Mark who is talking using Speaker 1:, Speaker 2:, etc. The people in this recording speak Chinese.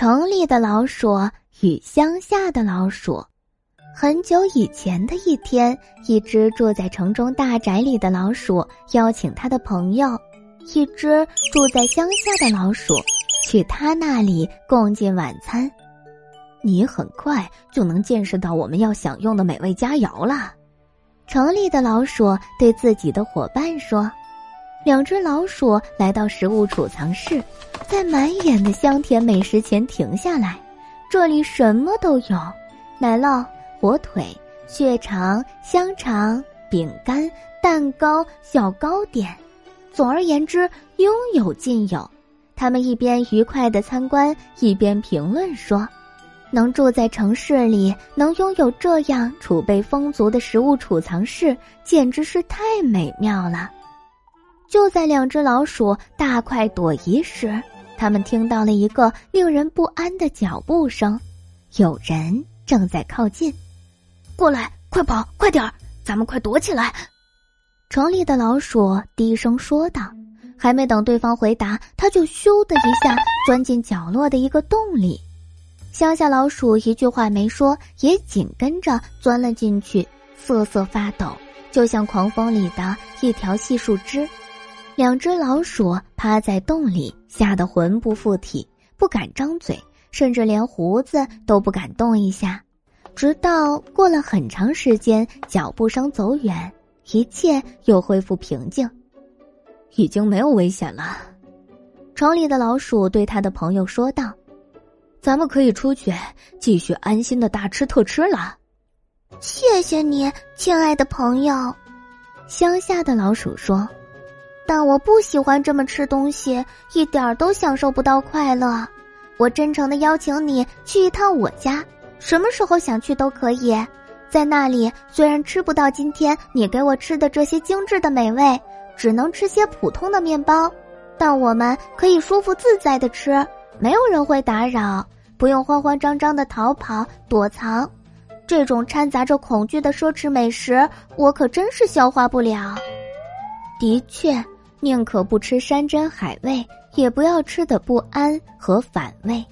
Speaker 1: 城里的老鼠与乡下的老鼠。很久以前的一天，一只住在城中大宅里的老鼠邀请他的朋友，一只住在乡下的老鼠，去他那里共进晚餐。
Speaker 2: 你很快就能见识到我们要享用的美味佳肴了。
Speaker 1: 城里的老鼠对自己的伙伴说：“两只老鼠来到食物储藏室，在满眼的香甜美食前停下来。这里什么都有：奶酪、火腿、血肠、香肠、饼干、蛋糕、小糕点。总而言之，应有尽有。”他们一边愉快的参观，一边评论说。能住在城市里，能拥有这样储备丰足的食物储藏室，简直是太美妙了。就在两只老鼠大快朵颐时，他们听到了一个令人不安的脚步声，有人正在靠近。
Speaker 2: 过来，快跑，快点儿，咱们快躲起来！
Speaker 1: 城里的老鼠低声说道。还没等对方回答，他就咻的一下钻进角落的一个洞里。乡下老鼠一句话没说，也紧跟着钻了进去，瑟瑟发抖，就像狂风里的一条细树枝。两只老鼠趴在洞里，吓得魂不附体，不敢张嘴，甚至连胡子都不敢动一下。直到过了很长时间，脚步声走远，一切又恢复平静，
Speaker 2: 已经没有危险了。
Speaker 1: 城里的老鼠对他的朋友说道。
Speaker 2: 咱们可以出去继续安心的大吃特吃了。
Speaker 3: 谢谢你，亲爱的朋友。
Speaker 1: 乡下的老鼠说：“
Speaker 3: 但我不喜欢这么吃东西，一点儿都享受不到快乐。我真诚的邀请你去一趟我家，什么时候想去都可以。在那里，虽然吃不到今天你给我吃的这些精致的美味，只能吃些普通的面包，但我们可以舒服自在的吃。”没有人会打扰，不用慌慌张张的逃跑躲藏，这种掺杂着恐惧的奢侈美食，我可真是消化不了。
Speaker 1: 的确，宁可不吃山珍海味，也不要吃的不安和反胃。